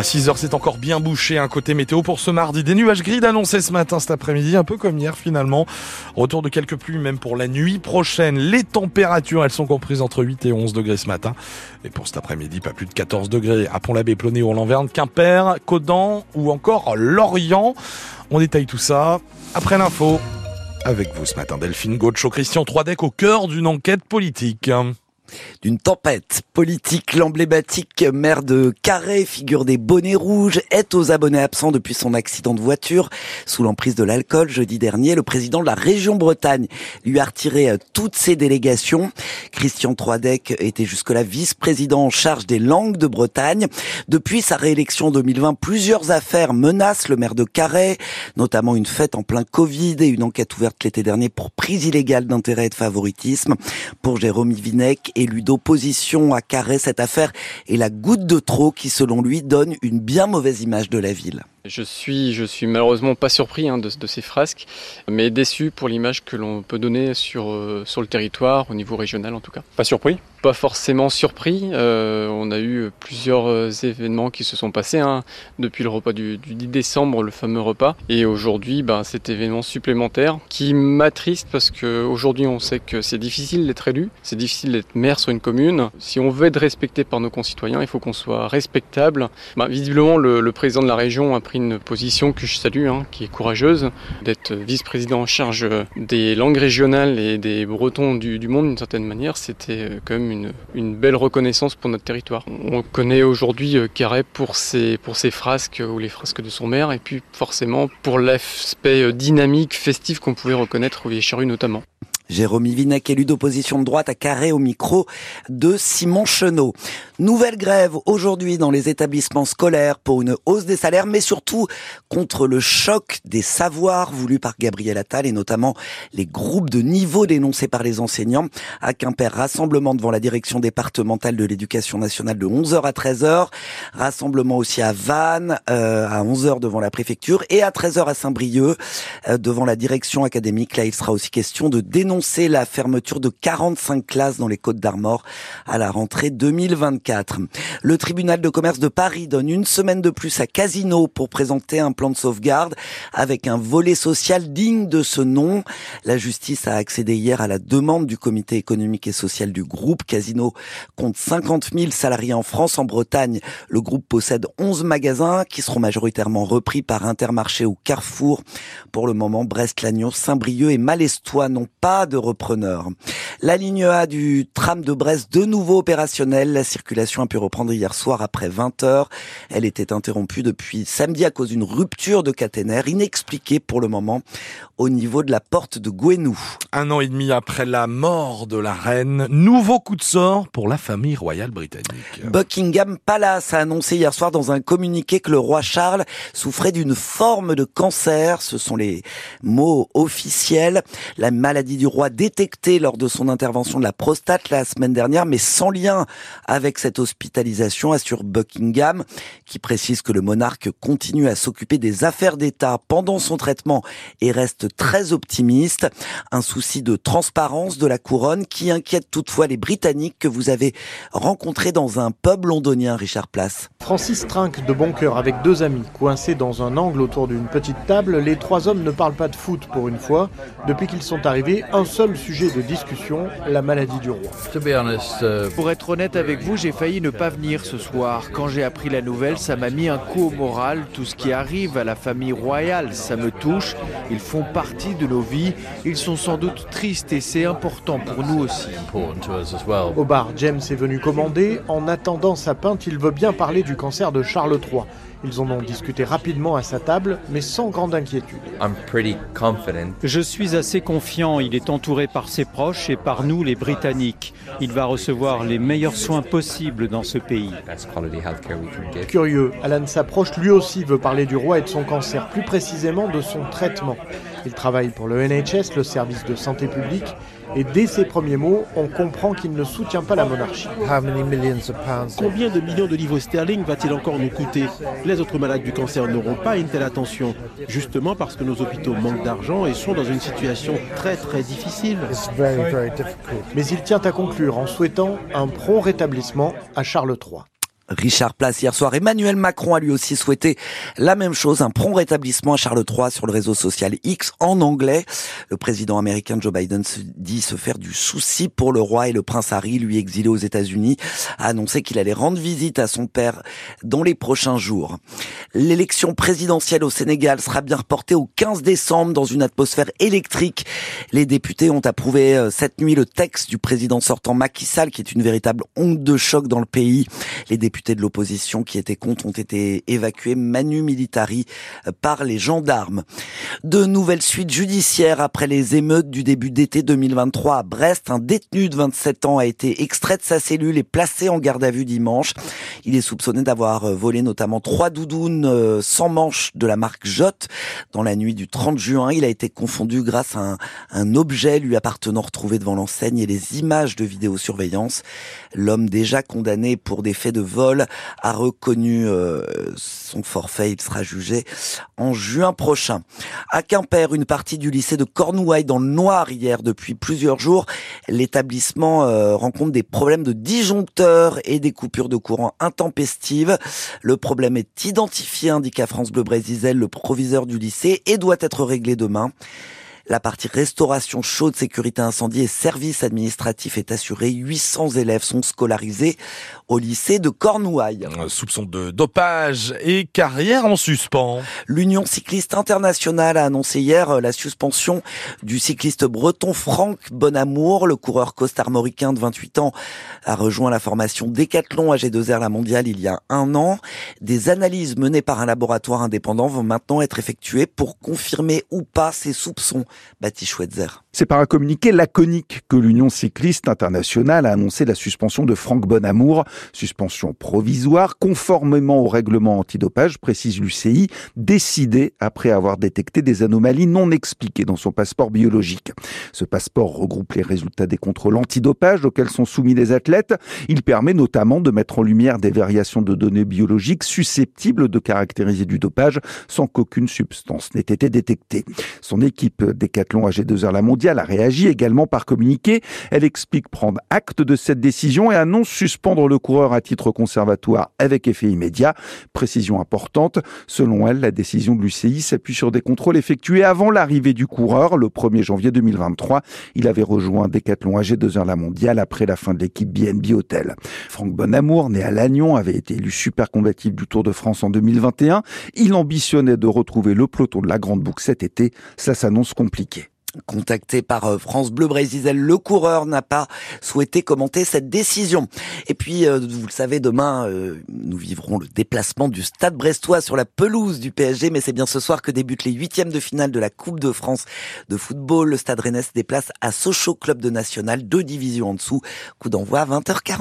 À 6h, c'est encore bien bouché. Un côté météo pour ce mardi. Des nuages gris d'annoncer ce matin, cet après-midi, un peu comme hier finalement. Retour de quelques pluies même pour la nuit prochaine. Les températures, elles sont comprises entre 8 et 11 degrés ce matin. Et pour cet après-midi, pas plus de 14 degrés à Pont-l'Abbé, Plonné ou en Lanverne, Quimper, Codan ou encore Lorient. On détaille tout ça après l'info. Avec vous ce matin, Delphine Gaucho, Christian Troidec au cœur d'une enquête politique d'une tempête politique. L'emblématique maire de Carré, figure des bonnets rouges, est aux abonnés absents depuis son accident de voiture. Sous l'emprise de l'alcool, jeudi dernier, le président de la région Bretagne lui a retiré euh, toutes ses délégations. Christian Troidec était jusque-là vice-président en charge des langues de Bretagne. Depuis sa réélection en 2020, plusieurs affaires menacent le maire de Carré, notamment une fête en plein Covid et une enquête ouverte l'été dernier pour prise illégale d'intérêt et de favoritisme. Pour Jérôme Vinec, élu d'opposition à Carré, cette affaire est la goutte de trop qui, selon lui, donne une bien mauvaise image de la ville. Je suis, je suis malheureusement pas surpris hein, de, ces frasques, mais déçu pour l'image que l'on peut donner sur, euh, sur le territoire, au niveau régional en tout cas. Pas surpris? Pas forcément surpris. Euh, on a eu plusieurs euh, événements qui se sont passés hein, depuis le repas du, 10 décembre, le fameux repas, et aujourd'hui, ben, cet événement supplémentaire qui m'attriste parce qu'aujourd'hui on sait que c'est difficile d'être élu, c'est difficile d'être maire sur une commune. Si on veut être respecté par nos concitoyens, il faut qu'on soit respectable. Ben, visiblement, le, le président de la région a une position que je salue, hein, qui est courageuse, d'être vice-président en charge des langues régionales et des Bretons du, monde d'une certaine manière. C'était euh, quand même une, belle reconnaissance pour notre territoire. On connaît aujourd'hui euh, Carré pour ses, pour ses frasques ou les frasques de son maire, et puis forcément pour l'aspect euh, dynamique, festif qu'on pouvait reconnaître au Vieille notamment. Jérôme Vinec, élu d'opposition de droite à Carré au micro de Simon Chenot. Nouvelle grève aujourd'hui dans les établissements scolaires pour une hausse des salaires, mais surtout contre le choc des savoirs voulu par Gabriel Attal et notamment les groupes de niveau dénoncés par les enseignants. À Quimper, rassemblement devant la direction départementale de l'éducation nationale de 11h à 13h. Rassemblement aussi à Vannes euh, à 11h devant la préfecture et à 13h à Saint-Brieuc euh, devant la direction académique. Là, il sera aussi question de dénoncer c'est la fermeture de 45 classes dans les Côtes d'Armor à la rentrée 2024. Le tribunal de commerce de Paris donne une semaine de plus à Casino pour présenter un plan de sauvegarde avec un volet social digne de ce nom. La justice a accédé hier à la demande du comité économique et social du groupe. Casino compte 50 000 salariés en France. En Bretagne, le groupe possède 11 magasins qui seront majoritairement repris par Intermarché ou Carrefour. Pour le moment, Brest-Lagnon, Saint-Brieuc et Maléstois n'ont pas de repreneurs. La ligne A du tram de Brest de nouveau opérationnelle. La circulation a pu reprendre hier soir après 20 heures. Elle était interrompue depuis samedi à cause d'une rupture de caténaire inexpliquée pour le moment au niveau de la porte de Gouenou. Un an et demi après la mort de la reine, nouveau coup de sort pour la famille royale britannique. Buckingham Palace a annoncé hier soir dans un communiqué que le roi Charles souffrait d'une forme de cancer. Ce sont les mots officiels. La maladie du roi détecté lors de son intervention de la prostate la semaine dernière, mais sans lien avec cette hospitalisation, assure Buckingham, qui précise que le monarque continue à s'occuper des affaires d'État pendant son traitement et reste très optimiste. Un souci de transparence de la couronne qui inquiète toutefois les Britanniques que vous avez rencontrés dans un pub londonien, Richard Place. Francis trinque de bon cœur avec deux amis, coincés dans un angle autour d'une petite table. Les trois hommes ne parlent pas de foot pour une fois. Depuis qu'ils sont arrivés, seul sujet de discussion, la maladie du roi. Uh, Pour être honnête avec vous, j'ai failli ne pas venir ce soir. Quand j'ai appris la nouvelle, ça m'a mis un coup au moral. Tout ce qui arrive à la famille royale, ça me touche. Ils font partie de nos vies. Ils sont sans doute tristes et c'est important pour nous aussi. Au bar, James est venu commander. En attendant sa pinte, il veut bien parler du cancer de Charles III. Ils en ont discuté rapidement à sa table, mais sans grande inquiétude. Je suis assez confiant. Il est entouré par ses proches et par nous, les Britanniques. Il va recevoir les meilleurs soins possibles dans ce pays. Curieux, Alan s'approche, lui aussi veut parler du roi et de son cancer, plus précisément de son traitement. Il travaille pour le NHS, le service de santé publique, et dès ses premiers mots, on comprend qu'il ne soutient pas la monarchie. Combien de millions de livres sterling va-t-il encore nous coûter? Les autres malades du cancer n'auront pas une telle attention, justement parce que nos hôpitaux manquent d'argent et sont dans une situation très très difficile. Mais il tient à conclure en souhaitant un prompt rétablissement à Charles III. Richard Place hier soir. Emmanuel Macron a lui aussi souhaité la même chose, un prompt rétablissement à Charles III sur le réseau social X en anglais. Le président américain Joe Biden se dit se faire du souci pour le roi et le prince Harry, lui exilé aux États-Unis, a annoncé qu'il allait rendre visite à son père dans les prochains jours. L'élection présidentielle au Sénégal sera bien reportée au 15 décembre dans une atmosphère électrique. Les députés ont approuvé euh, cette nuit le texte du président sortant Macky Sall qui est une véritable onde de choc dans le pays. Les députés députés de l'opposition qui étaient contre ont été évacués manu militari euh, par les gendarmes. De nouvelles suites judiciaires après les émeutes du début d'été 2023 à Brest. Un détenu de 27 ans a été extrait de sa cellule et placé en garde à vue dimanche. Il est soupçonné d'avoir euh, volé notamment trois doudounes euh, sans manches de la marque Jot. Dans la nuit du 30 juin, il a été confondu grâce à un, un objet lui appartenant retrouvé devant l'enseigne et les images de vidéosurveillance. L'homme déjà condamné pour des faits de vol a reconnu euh, son forfait. Il sera jugé en juin prochain. À Quimper, une partie du lycée de Cornouailles dans le noir hier depuis plusieurs jours. L'établissement euh, rencontre des problèmes de disjoncteurs et des coupures de courant intempestives. Le problème est identifié, indique à France Bleu Brésil le proviseur du lycée, et doit être réglé demain. La partie restauration chaude, sécurité incendie et services administratifs est assurée. 800 élèves sont scolarisés au lycée de Cornouailles. Soupçon de dopage et carrière en suspens. L'Union cycliste internationale a annoncé hier euh, la suspension du cycliste breton Franck Bonamour. Le coureur costarmoricain de 28 ans a rejoint la formation Décathlon AG2R la mondiale il y a un an. Des analyses menées par un laboratoire indépendant vont maintenant être effectuées pour confirmer ou pas ces soupçons. C'est par un communiqué laconique que l'Union cycliste internationale a annoncé la suspension de Franck Bonamour, suspension provisoire conformément au règlement antidopage, précise l'UCI, décidé après avoir détecté des anomalies non expliquées dans son passeport biologique. Ce passeport regroupe les résultats des contrôles antidopage auxquels sont soumis les athlètes. Il permet notamment de mettre en lumière des variations de données biologiques susceptibles de caractériser du dopage sans qu'aucune substance n'ait été détectée. Son équipe Décathlon AG2R La Mondiale a réagi également par communiqué. Elle explique prendre acte de cette décision et annonce suspendre le coureur à titre conservatoire avec effet immédiat. Précision importante, selon elle, la décision de l'UCI s'appuie sur des contrôles effectués avant l'arrivée du coureur le 1er janvier 2023. Il avait rejoint Décathlon AG2R La Mondiale après la fin de l'équipe BNB Hotel. Franck Bonamour, né à Lannion, avait été élu super combatif du Tour de France en 2021. Il ambitionnait de retrouver le peloton de la Grande Boucle cet été. Ça s'annonce compliqué. Contacté par euh, France Bleu Brésil, le coureur n'a pas souhaité commenter cette décision. Et puis, euh, vous le savez, demain, euh, nous vivrons le déplacement du Stade Brestois sur la pelouse du PSG, mais c'est bien ce soir que débutent les huitièmes de finale de la Coupe de France de football. Le Stade Rennais se déplace à Sochaux, club de national, deux divisions en dessous. Coup d'envoi à 20h40.